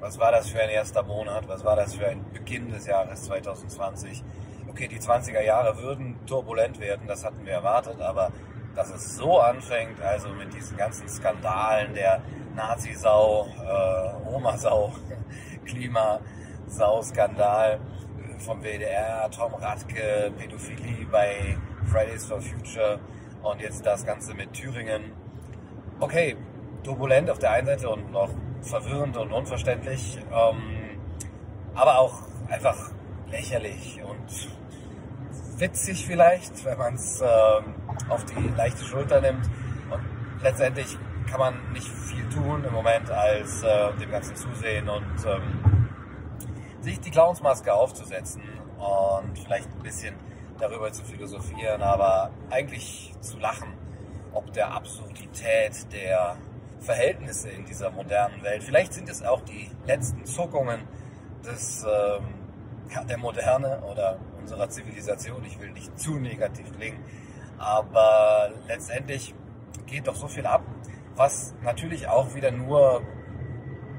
Was war das für ein erster Monat? Was war das für ein Beginn des Jahres 2020? Okay, die 20er Jahre würden turbulent werden, das hatten wir erwartet, aber dass es so anfängt, also mit diesen ganzen Skandalen der Nazi-Sau, äh, Oma-Sau, Klimasau-Skandal vom WDR, Tom Radke, Pädophilie bei Fridays for Future und jetzt das Ganze mit Thüringen. Okay, turbulent auf der einen Seite und noch verwirrend und unverständlich, ähm, aber auch einfach lächerlich und witzig vielleicht, wenn man es ähm, auf die leichte Schulter nimmt. Und letztendlich kann man nicht viel tun im Moment, als äh, dem Ganzen zusehen und ähm, sich die Clownsmaske aufzusetzen und vielleicht ein bisschen darüber zu philosophieren, aber eigentlich zu lachen, ob der Absurdität der Verhältnisse in dieser modernen Welt. Vielleicht sind es auch die letzten Zuckungen des, ähm, der Moderne oder unserer Zivilisation. Ich will nicht zu negativ klingen, aber letztendlich geht doch so viel ab, was natürlich auch wieder nur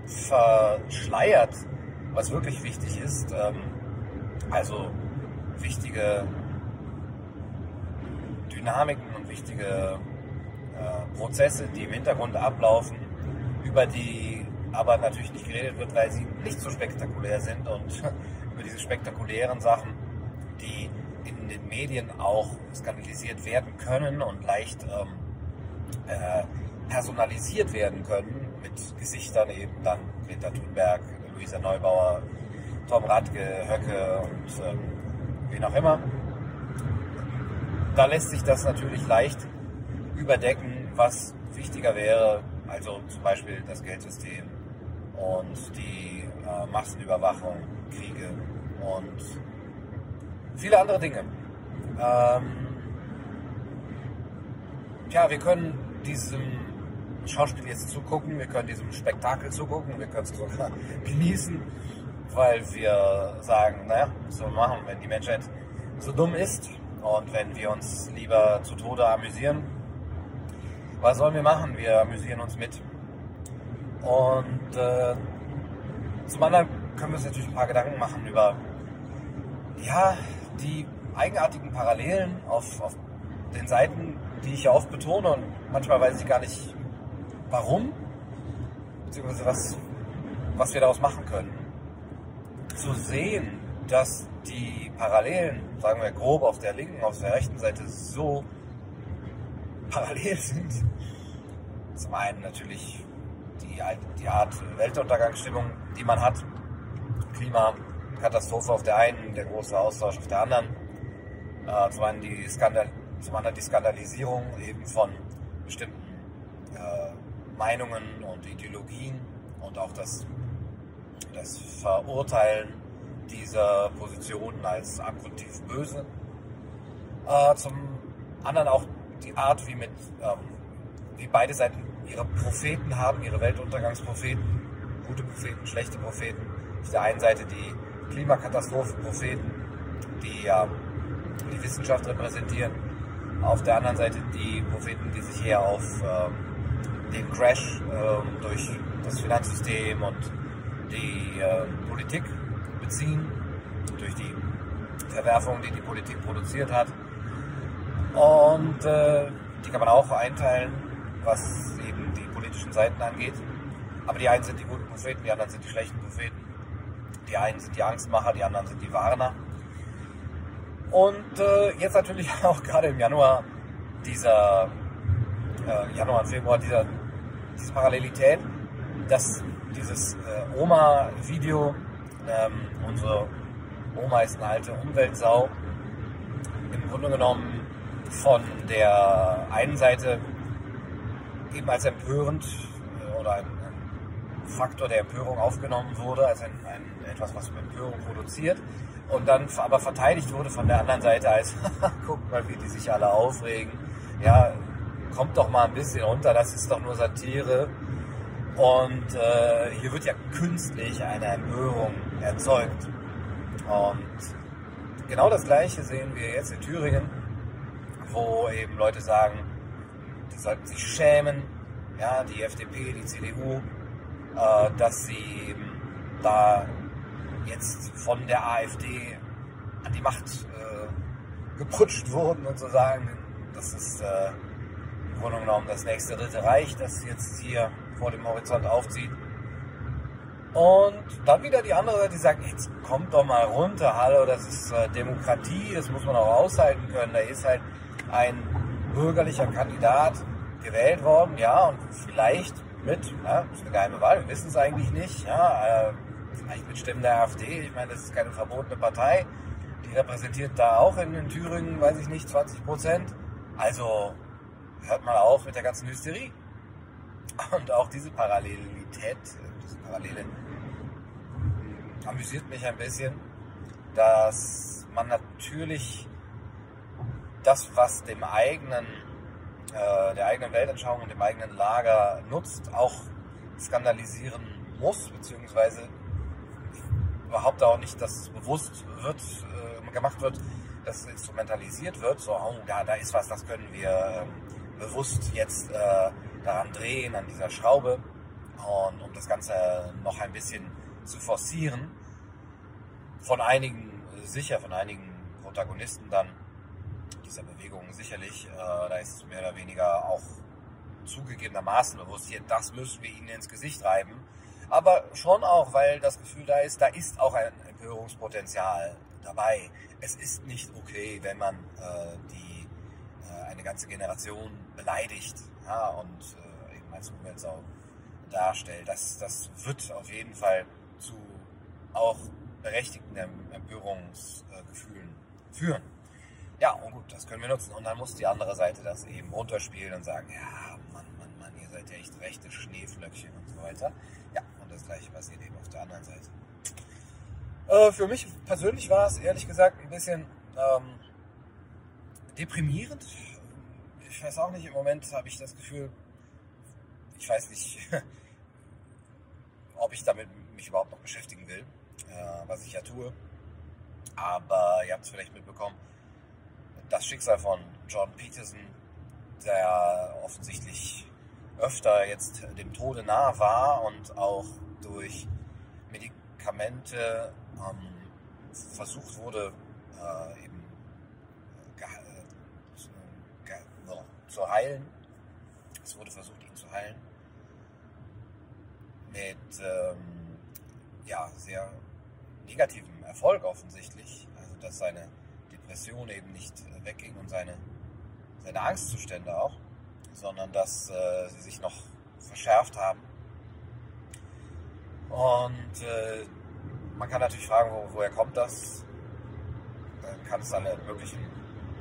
verschleiert, was wirklich wichtig ist. Ähm, also wichtige Dynamiken und wichtige äh, Prozesse, die im Hintergrund ablaufen, über die aber natürlich nicht geredet wird, weil sie nicht so spektakulär sind und über diese spektakulären Sachen, die in den Medien auch skandalisiert werden können und leicht ähm, äh, personalisiert werden können mit Gesichtern eben dann Greta Thunberg, Luisa Neubauer, Tom Radke, Höcke und ähm, wen auch immer. Da lässt sich das natürlich leicht überdecken, was wichtiger wäre, also zum Beispiel das Geldsystem und die äh, Massenüberwachung, Kriege und viele andere Dinge. Ähm, tja, wir können diesem Schauspiel jetzt zugucken, wir können diesem Spektakel zugucken, wir können es sogar genießen, weil wir sagen, naja, wir machen, wenn die Menschheit so dumm ist und wenn wir uns lieber zu Tode amüsieren, was sollen wir machen? Wir amüsieren uns mit. Und äh, zum anderen können wir uns natürlich ein paar Gedanken machen über, ja, die eigenartigen Parallelen auf, auf den Seiten, die ich ja oft betone und manchmal weiß ich gar nicht warum, beziehungsweise was, was wir daraus machen können. Zu sehen, dass die Parallelen, sagen wir grob auf der linken, auf der rechten Seite so parallel sind. Zum einen natürlich die, die Art Weltuntergangsstimmung, die man hat, Klimakatastrophe auf der einen, der große Austausch auf der anderen. Äh, zum, einen die Skandal, zum anderen die Skandalisierung eben von bestimmten äh, Meinungen und Ideologien und auch das, das Verurteilen dieser Positionen als abgrundtief böse. Äh, zum anderen auch die Art, wie mit ähm, wie beide Seiten ihre Propheten haben, ihre Weltuntergangspropheten, gute Propheten, schlechte Propheten. Auf der einen Seite die Klimakatastrophenpropheten, die ja die Wissenschaft repräsentieren. Auf der anderen Seite die Propheten, die sich eher auf ähm, den Crash ähm, durch das Finanzsystem und die äh, Politik beziehen, durch die Verwerfung, die die Politik produziert hat. Und äh, die kann man auch einteilen, was politischen Seiten angeht. Aber die einen sind die guten Propheten, die anderen sind die schlechten Propheten. Die einen sind die Angstmacher, die anderen sind die Warner. Und äh, jetzt natürlich auch gerade im Januar dieser äh, Januar und Februar dieser diese Parallelität, dass dieses äh, Oma-Video, ähm, unsere Oma ist eine alte Umweltsau, im Grunde genommen von der einen Seite eben als empörend äh, oder ein, ein, Faktor der Empörung aufgenommen wurde, als ein, ein, etwas, was Empörung produziert und dann aber verteidigt wurde von der anderen Seite als, guck mal, wie die sich alle aufregen. Ja, kommt doch mal ein bisschen runter, das ist doch nur Satire. Und äh, hier wird ja künstlich eine Empörung erzeugt. Und genau das Gleiche sehen wir jetzt in Thüringen, wo eben Leute sagen, sollten sich schämen, ja, die FDP, die CDU, äh, dass sie da jetzt von der AfD an die Macht äh, geputscht wurden und so sagen, das ist äh, im Grunde genommen das nächste Dritte Reich, das jetzt hier vor dem Horizont aufzieht. Und dann wieder die andere Seite, die sagt, jetzt kommt doch mal runter, hallo, das ist äh, Demokratie, das muss man auch aushalten können. Da ist halt ein bürgerlicher Kandidat gewählt worden, ja, und vielleicht mit, ja, ist eine geheime Wahl, wir wissen es eigentlich nicht, ja, äh, vielleicht mit Stimmen der AfD, ich meine, das ist keine verbotene Partei, die repräsentiert da auch in, in Thüringen, weiß ich nicht, 20 Prozent. Also hört mal auf mit der ganzen Hysterie. Und auch diese Parallelität, diese Parallele amüsiert mich ein bisschen, dass man natürlich das, was dem eigenen, äh, der eigenen Weltanschauung und dem eigenen Lager nutzt, auch skandalisieren muss, beziehungsweise überhaupt auch nicht, dass bewusst wird, äh, gemacht wird, dass instrumentalisiert wird, so, oh, da, da ist was, das können wir äh, bewusst jetzt äh, daran drehen, an dieser Schraube, und um das Ganze noch ein bisschen zu forcieren. Von einigen, sicher von einigen Protagonisten dann dieser Bewegung sicherlich, äh, da ist es mehr oder weniger auch zugegebenermaßen bewusst, hier, das müssen wir ihnen ins Gesicht reiben. Aber schon auch, weil das Gefühl da ist, da ist auch ein Empörungspotenzial dabei. Es ist nicht okay, wenn man äh, die, äh, eine ganze Generation beleidigt ja, und äh, eben als Umweltsau darstellt. Das, das wird auf jeden Fall zu auch berechtigten Empörungsgefühlen führen. Ja, und gut, das können wir nutzen. Und dann muss die andere Seite das eben runterspielen und sagen, ja, Mann, Mann, Mann, ihr seid ja echt rechte Schneeflöckchen und so weiter. Ja, und das gleiche passiert eben auf der anderen Seite. Äh, für mich persönlich war es ehrlich gesagt ein bisschen ähm, deprimierend. Ich weiß auch nicht, im Moment habe ich das Gefühl, ich weiß nicht, ob ich damit mich überhaupt noch beschäftigen will, äh, was ich ja tue. Aber ihr habt es vielleicht mitbekommen, das Schicksal von John Peterson, der offensichtlich öfter jetzt dem Tode nah war und auch durch Medikamente ähm, versucht wurde, äh, eben äh, zu, zu heilen. Es wurde versucht, ihn zu heilen. Mit ähm, ja, sehr negativem Erfolg offensichtlich. Also, dass seine Depression eben nicht wegging und seine, seine Angstzustände auch, sondern dass äh, sie sich noch verschärft haben. Und äh, man kann natürlich fragen, wo, woher kommt das? Dann kann es alle möglichen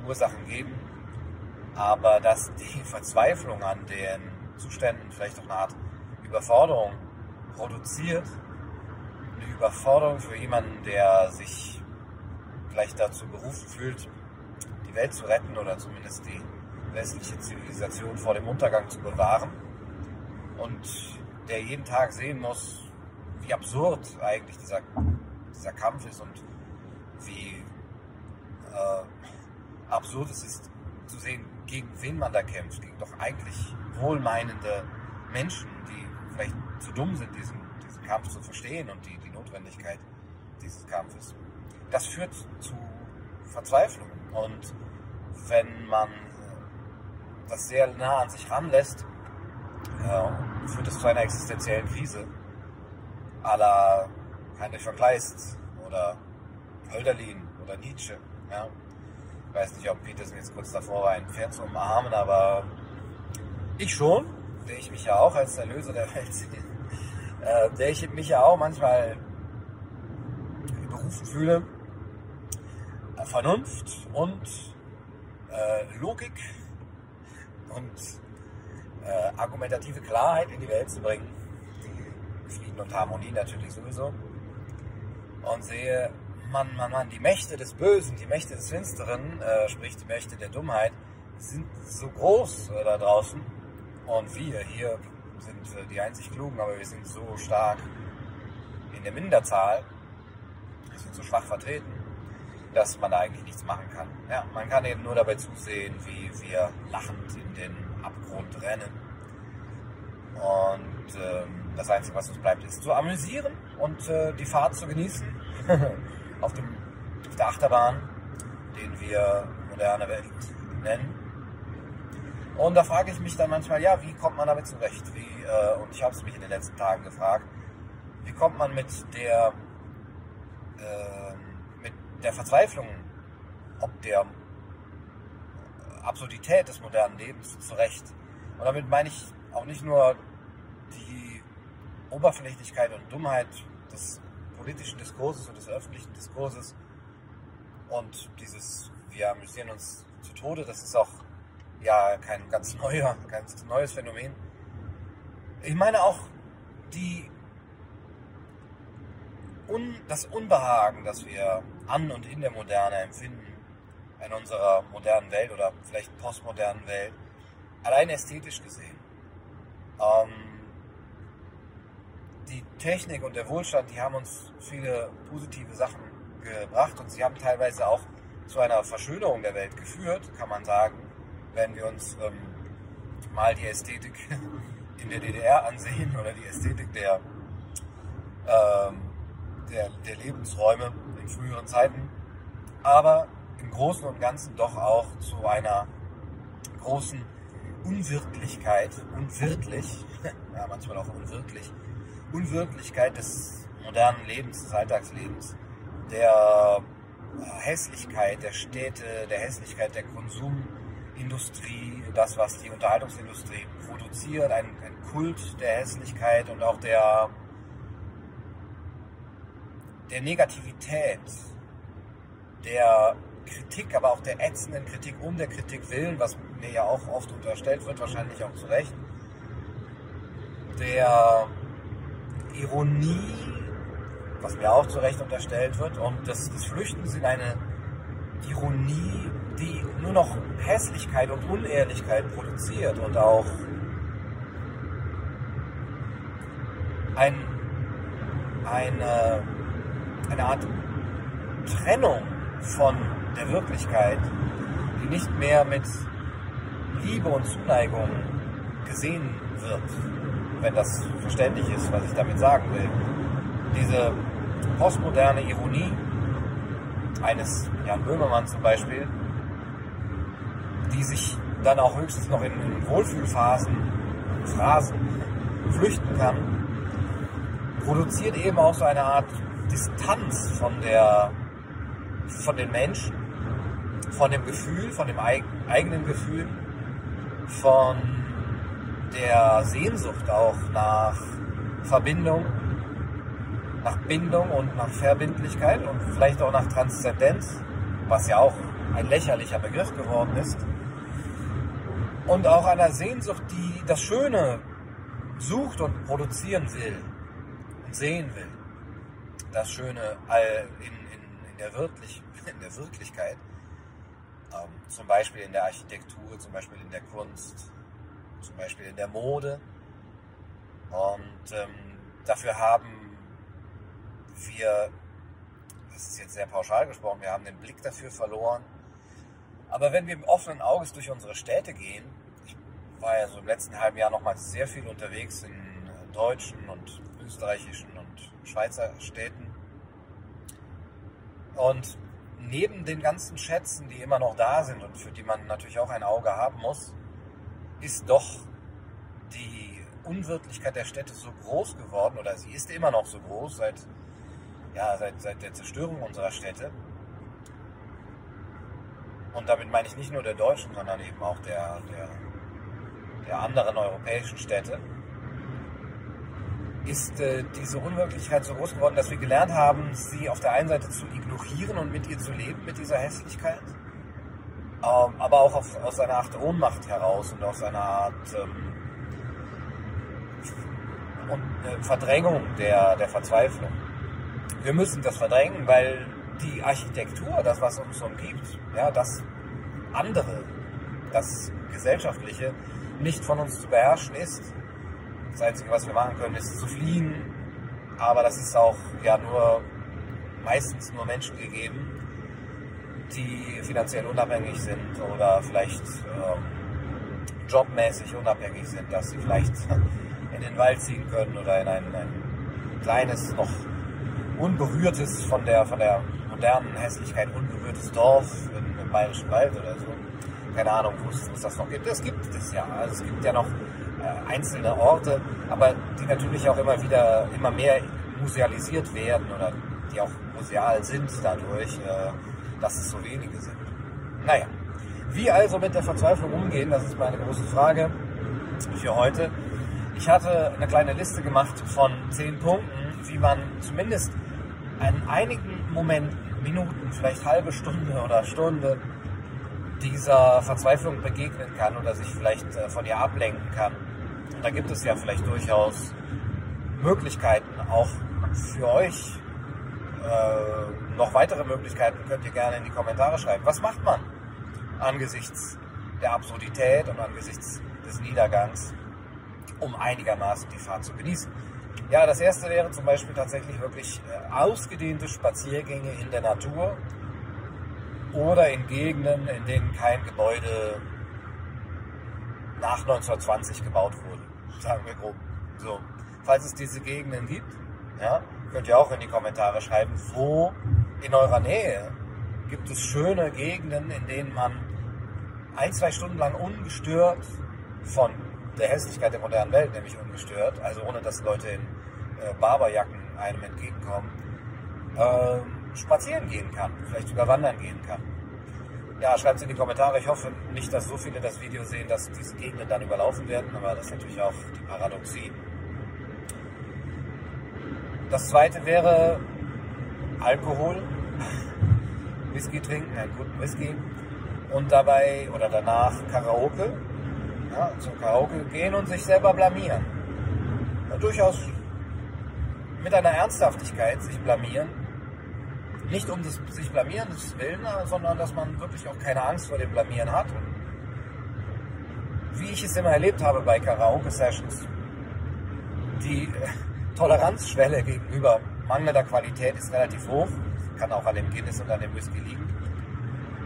Ursachen geben. Aber dass die Verzweiflung an den Zuständen vielleicht auch eine Art Überforderung produziert, eine Überforderung für jemanden, der sich vielleicht dazu berufen fühlt, die Welt zu retten oder zumindest die westliche Zivilisation vor dem Untergang zu bewahren und der jeden Tag sehen muss, wie absurd eigentlich dieser, dieser Kampf ist und wie äh, absurd es ist zu sehen, gegen wen man da kämpft, gegen doch eigentlich wohlmeinende Menschen, die vielleicht zu dumm sind, diesen, diesen Kampf zu verstehen und die, die Notwendigkeit dieses Kampfes das führt zu Verzweiflung. Und wenn man das sehr nah an sich ranlässt, äh, führt es zu einer existenziellen Krise. A la Heinrich von Kleist oder Hölderlin oder Nietzsche. Ja. Ich weiß nicht, ob Peterson jetzt kurz davor war, ein Pferd zu umarmen, aber ich schon, der ich mich ja auch als Erlöser der Welt sehe, äh, der ich mich ja auch manchmal berufen fühle, Vernunft und äh, Logik und äh, argumentative Klarheit in die Welt zu bringen. Frieden und Harmonie natürlich sowieso. Und sehe, Mann, Mann, Mann, die Mächte des Bösen, die Mächte des Finsteren, äh, sprich die Mächte der Dummheit, sind so groß äh, da draußen. Und wir hier sind äh, die einzig Klugen, aber wir sind so stark in der Minderzahl. Wir sind so schwach vertreten dass man da eigentlich nichts machen kann. Ja, man kann eben nur dabei zusehen, wie wir lachend in den Abgrund rennen. Und ähm, das Einzige, was uns bleibt, ist zu amüsieren und äh, die Fahrt zu genießen auf, dem, auf der Achterbahn, den wir moderne Welt nennen. Und da frage ich mich dann manchmal, ja, wie kommt man damit zurecht? Wie, äh, und ich habe es mich in den letzten Tagen gefragt, wie kommt man mit der, äh, der Verzweiflung, ob der Absurdität des modernen Lebens zurecht? Und damit meine ich auch nicht nur die Oberflächlichkeit und Dummheit des politischen Diskurses und des öffentlichen Diskurses und dieses, wir amüsieren uns zu Tode, das ist auch ja kein ganz neuer, ganz neues Phänomen. Ich meine auch die Un, das Unbehagen, das wir an und in der Moderne empfinden, in unserer modernen Welt oder vielleicht postmodernen Welt, allein ästhetisch gesehen. Ähm, die Technik und der Wohlstand, die haben uns viele positive Sachen gebracht und sie haben teilweise auch zu einer Verschönerung der Welt geführt, kann man sagen, wenn wir uns ähm, mal die Ästhetik in der DDR ansehen oder die Ästhetik der, ähm, der, der Lebensräume in früheren Zeiten. Aber im Großen und Ganzen doch auch zu einer großen Unwirklichkeit, unwirklich, ja, manchmal auch unwirklich, Unwirklichkeit des modernen Lebens, des Alltagslebens, der Hässlichkeit der Städte, der Hässlichkeit der Konsumindustrie, das, was die Unterhaltungsindustrie produziert, ein, ein Kult der Hässlichkeit und auch der, der Negativität, der Kritik, aber auch der ätzenden Kritik um der Kritik willen, was mir ja auch oft unterstellt wird, wahrscheinlich auch zu Recht, der Ironie, was mir auch zu Recht unterstellt wird, und das, das Flüchtens in eine Ironie, die nur noch Hässlichkeit und Unehrlichkeit produziert und auch ein, eine, eine Art Trennung von der Wirklichkeit, die nicht mehr mit Liebe und Zuneigung gesehen wird, wenn das verständlich ist, was ich damit sagen will. Diese postmoderne Ironie eines Jan Böhmermann zum Beispiel, die sich dann auch höchstens noch in, in Wohlfühlphasen, Phrasen flüchten kann, produziert eben auch so eine Art Distanz von der von den Menschen, von dem Gefühl, von dem eigenen Gefühl, von der Sehnsucht auch nach Verbindung, nach Bindung und nach Verbindlichkeit und vielleicht auch nach Transzendenz, was ja auch ein lächerlicher Begriff geworden ist. Und auch einer Sehnsucht, die das Schöne sucht und produzieren will und sehen will. Das Schöne in, in, in, der, Wirklich, in der Wirklichkeit. Ähm, zum Beispiel in der Architektur, zum Beispiel in der Kunst, zum Beispiel in der Mode. Und ähm, dafür haben wir, das ist jetzt sehr pauschal gesprochen, wir haben den Blick dafür verloren. Aber wenn wir im offenen Auges durch unsere Städte gehen, ich war ja so im letzten halben Jahr nochmal sehr viel unterwegs in äh, deutschen und österreichischen Schweizer Städten. Und neben den ganzen Schätzen, die immer noch da sind und für die man natürlich auch ein Auge haben muss, ist doch die Unwirtlichkeit der Städte so groß geworden, oder sie ist immer noch so groß seit, ja, seit, seit der Zerstörung unserer Städte. Und damit meine ich nicht nur der deutschen, sondern eben auch der, der, der anderen europäischen Städte. Ist äh, diese Unwirklichkeit so groß geworden, dass wir gelernt haben, sie auf der einen Seite zu ignorieren und mit ihr zu leben, mit dieser Hässlichkeit? Ähm, aber auch auf, aus einer Art Ohnmacht heraus und aus einer Art ähm, und, äh, Verdrängung der, der Verzweiflung. Wir müssen das verdrängen, weil die Architektur, das, was uns umgibt, ja, das andere, das Gesellschaftliche, nicht von uns zu beherrschen ist. Das Einzige, was wir machen können, ist zu fliehen. Aber das ist auch ja nur meistens nur Menschen gegeben, die finanziell unabhängig sind oder vielleicht ähm, jobmäßig unabhängig sind, dass sie vielleicht in den Wald ziehen können oder in ein, ein kleines, noch unberührtes von der, von der modernen Hässlichkeit unberührtes Dorf im, im Bayerischen Wald oder so. Keine Ahnung, wo es das noch gibt. Es gibt es ja. Also es gibt ja noch einzelne Orte, aber die natürlich auch immer wieder, immer mehr musealisiert werden oder die auch museal sind dadurch, äh, dass es so wenige sind. Naja, wie also mit der Verzweiflung umgehen, das ist meine große Frage für heute. Ich hatte eine kleine Liste gemacht von zehn Punkten, wie man zumindest in einigen Momenten, Minuten, vielleicht halbe Stunde oder Stunde dieser Verzweiflung begegnen kann oder sich vielleicht äh, von ihr ablenken kann. Und da gibt es ja vielleicht durchaus Möglichkeiten auch für euch. Äh, noch weitere Möglichkeiten könnt ihr gerne in die Kommentare schreiben. Was macht man angesichts der Absurdität und angesichts des Niedergangs, um einigermaßen die Fahrt zu genießen? Ja, das erste wäre zum Beispiel tatsächlich wirklich äh, ausgedehnte Spaziergänge in der Natur oder in Gegenden, in denen kein Gebäude nach 1920 gebaut wurde, sagen wir grob. So, falls es diese Gegenden gibt, ja, könnt ihr auch in die Kommentare schreiben, wo in eurer Nähe gibt es schöne Gegenden, in denen man ein, zwei Stunden lang ungestört von der Hässlichkeit der modernen Welt, nämlich ungestört, also ohne dass Leute in äh, Barberjacken einem entgegenkommen, äh, spazieren gehen kann, vielleicht sogar wandern gehen kann. Ja, schreibt es in die Kommentare. Ich hoffe nicht, dass so viele das Video sehen, dass diese Gegenden dann überlaufen werden, aber das ist natürlich auch die Paradoxie. Das zweite wäre Alkohol, Whisky trinken, einen guten Whisky und dabei oder danach Karaoke, ja, zum Karaoke gehen und sich selber blamieren. Ja, durchaus mit einer Ernsthaftigkeit sich blamieren. Nicht um das sich blamieren des Willen, sondern dass man wirklich auch keine Angst vor dem Blamieren hat. Wie ich es immer erlebt habe bei Karaoke-Sessions, die äh, Toleranzschwelle gegenüber mangelnder Qualität ist relativ hoch. Kann auch an dem Guinness und an dem Whisky liegen.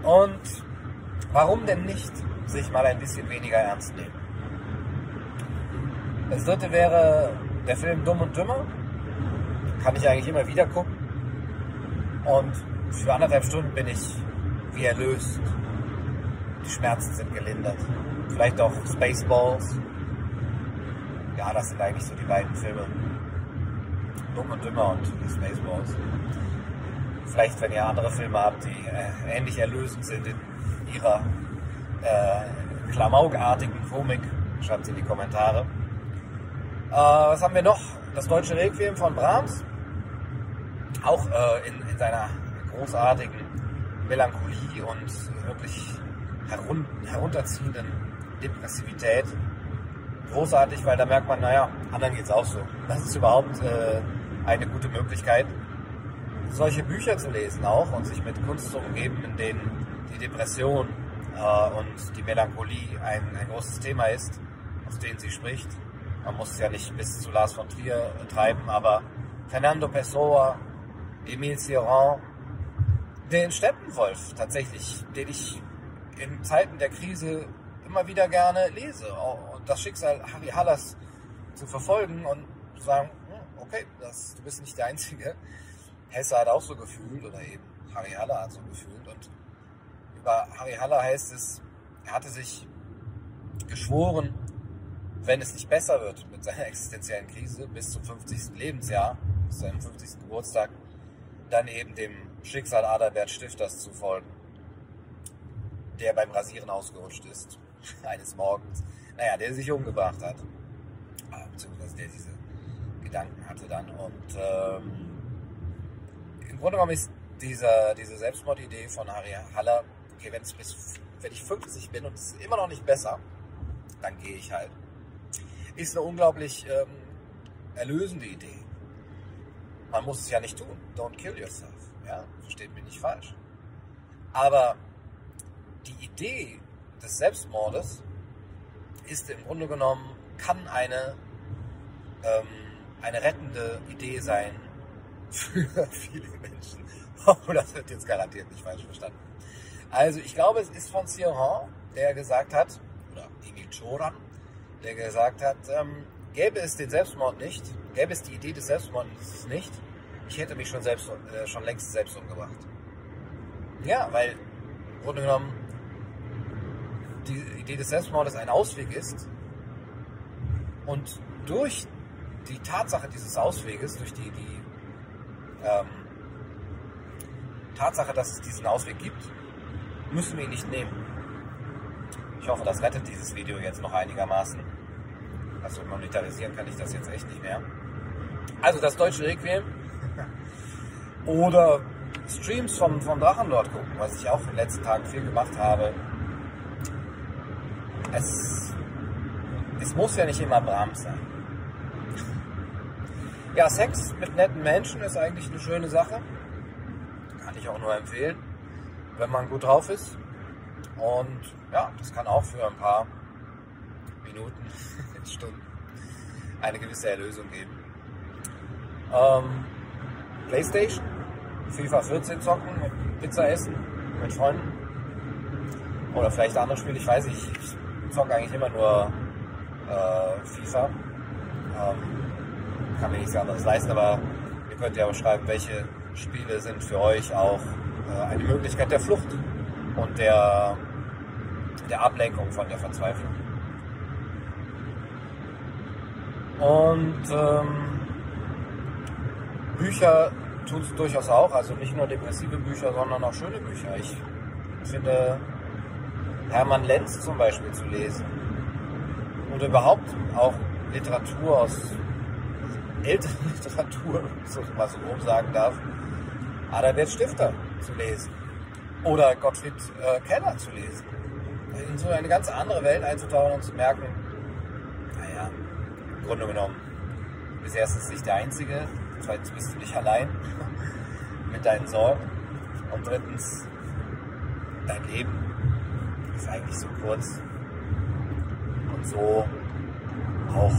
Und warum denn nicht sich mal ein bisschen weniger ernst nehmen? Das dritte wäre der Film Dumm und Dümmer kann ich eigentlich immer wieder gucken. Und für anderthalb Stunden bin ich wie erlöst. Die Schmerzen sind gelindert. Vielleicht auch Spaceballs. Ja, das sind eigentlich so die beiden Filme. Dumm und Dümmer und Spaceballs. Vielleicht, wenn ihr andere Filme habt, die äh, ähnlich erlösend sind in ihrer äh, klamaukartigen Komik, schreibt es in die Kommentare. Äh, was haben wir noch? Das deutsche Requiem von Brahms auch äh, in, in seiner großartigen Melancholie und wirklich herun herunterziehenden Depressivität. Großartig, weil da merkt man, naja, anderen geht es auch so. Das ist überhaupt äh, eine gute Möglichkeit, solche Bücher zu lesen auch und sich mit Kunst zu umgeben, in denen die Depression äh, und die Melancholie ein, ein großes Thema ist, aus denen sie spricht. Man muss es ja nicht bis zu Lars von Trier treiben, aber Fernando Pessoa, Emile Cioran, den Steppenwolf tatsächlich, den ich in Zeiten der Krise immer wieder gerne lese. Und das Schicksal Harry Hallas zu verfolgen und zu sagen, hm, okay, das, du bist nicht der Einzige. Hesse hat auch so gefühlt oder eben Harry Haller hat so gefühlt. Und über Harry Haller heißt es, er hatte sich geschworen, wenn es nicht besser wird mit seiner existenziellen Krise bis zum 50. Lebensjahr, bis seinem 50. Geburtstag, dann eben dem Schicksal Adalbert Stifters zu folgen, der beim Rasieren ausgerutscht ist, eines Morgens. Naja, der sich umgebracht hat, ah, beziehungsweise der diese Gedanken hatte dann. Und ähm, im Grunde genommen ist dieser, diese Selbstmordidee von Harry Haller, okay, wenn, bis, wenn ich 50 bin und es ist immer noch nicht besser, dann gehe ich halt. Ist eine unglaublich ähm, erlösende Idee. Man muss es ja nicht tun. Don't kill yourself. Ja, versteht mich nicht falsch. Aber die Idee des Selbstmordes ist im Grunde genommen, kann eine, ähm, eine rettende Idee sein für viele Menschen. Oh, das wird jetzt garantiert nicht falsch verstanden. Also ich glaube, es ist von Sioran, der gesagt hat, oder Emil Choran, der gesagt hat, ähm, gäbe es den Selbstmord nicht, gäbe es die Idee des Selbstmordes nicht, ich hätte mich schon selbst äh, schon längst selbst umgebracht. Ja, weil im Grunde genommen die Idee des Selbstmordes ein Ausweg ist und durch die Tatsache dieses Ausweges, durch die, die ähm, Tatsache, dass es diesen Ausweg gibt, müssen wir ihn nicht nehmen. Ich hoffe, das rettet dieses Video jetzt noch einigermaßen. Also monetarisieren kann ich das jetzt echt nicht mehr. Also das deutsche Requiem oder Streams vom, vom Drachenlord gucken, was ich auch in den letzten Tagen viel gemacht habe. Es, es muss ja nicht immer Brahms sein. Ja, Sex mit netten Menschen ist eigentlich eine schöne Sache. Kann ich auch nur empfehlen, wenn man gut drauf ist. Und ja, das kann auch für ein paar Minuten, Stunden eine gewisse Erlösung geben. Ähm, Playstation, FIFA 14 zocken, mit Pizza essen, mit Freunden. Oder vielleicht andere Spiele, ich weiß nicht. Ich zocke eigentlich immer nur äh, FIFA. Ähm, kann mir nichts anderes leisten, aber ihr könnt ja auch schreiben, welche Spiele sind für euch auch äh, eine Möglichkeit der Flucht und der, der Ablenkung von der Verzweiflung. Und ähm, Bücher tut es durchaus auch, also nicht nur depressive Bücher, sondern auch schöne Bücher. Ich finde Hermann Lenz zum Beispiel zu lesen oder überhaupt auch Literatur aus ältere Literatur, so mal so grob sagen darf, Adalbert Stifter zu lesen oder Gottfried äh, Keller zu lesen. In so eine ganz andere Welt einzutauchen und zu merken, im Grunde genommen bist erstens nicht der Einzige, zweitens bist du nicht allein mit deinen Sorgen und drittens, dein Leben ist eigentlich so kurz und so auch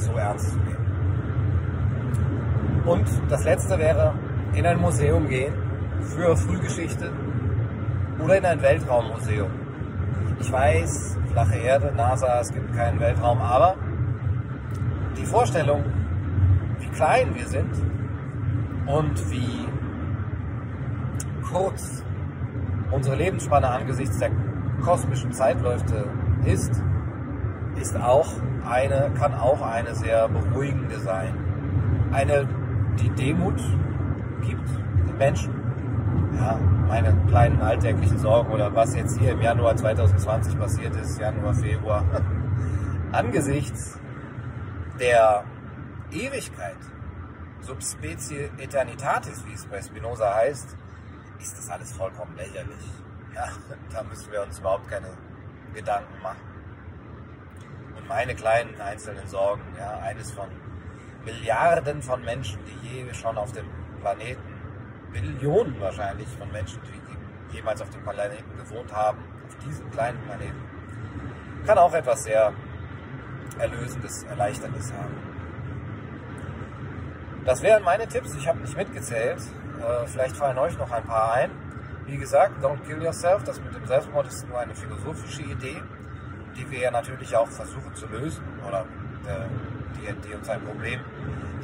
so ernst zu nehmen. Und das letzte wäre, in ein Museum gehen für Frühgeschichte oder in ein Weltraummuseum. Ich weiß, flache Erde, NASA, es gibt keinen Weltraum, aber die Vorstellung, wie klein wir sind und wie kurz unsere Lebensspanne angesichts der kosmischen Zeitläufe ist, ist auch eine, kann auch eine sehr beruhigende sein. Eine, die Demut gibt den Menschen. Ja, meine kleinen alltäglichen Sorgen oder was jetzt hier im Januar 2020 passiert ist, Januar, Februar, angesichts der Ewigkeit, Subspecie Eternitatis, wie es bei Spinoza heißt, ist das alles vollkommen lächerlich. Ja, da müssen wir uns überhaupt keine Gedanken machen meine kleinen einzelnen Sorgen. Ja, eines von Milliarden von Menschen, die je schon auf dem Planeten, Billionen wahrscheinlich von Menschen, die jemals auf dem Planeten gewohnt haben, auf diesem kleinen Planeten, kann auch etwas sehr Erlösendes, Erleichterndes haben. Das wären meine Tipps. Ich habe nicht mitgezählt. Äh, vielleicht fallen euch noch ein paar ein. Wie gesagt, Don't Kill Yourself, das mit dem Selbstmord ist nur eine philosophische Idee die wir ja natürlich auch versuchen zu lösen oder äh, die, uns ein Problem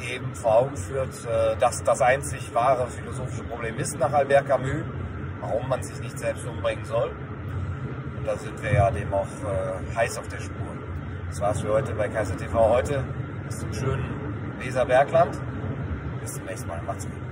eben vor Augen führt, äh, dass das einzig wahre philosophische Problem ist nach Albert Camus, warum man sich nicht selbst umbringen soll. Und da sind wir ja dem auch äh, heiß auf der Spur. Das war's für heute bei Kaiser TV heute. Bis zum schönen Weserbergland. Bis zum nächsten Mal. Macht's gut.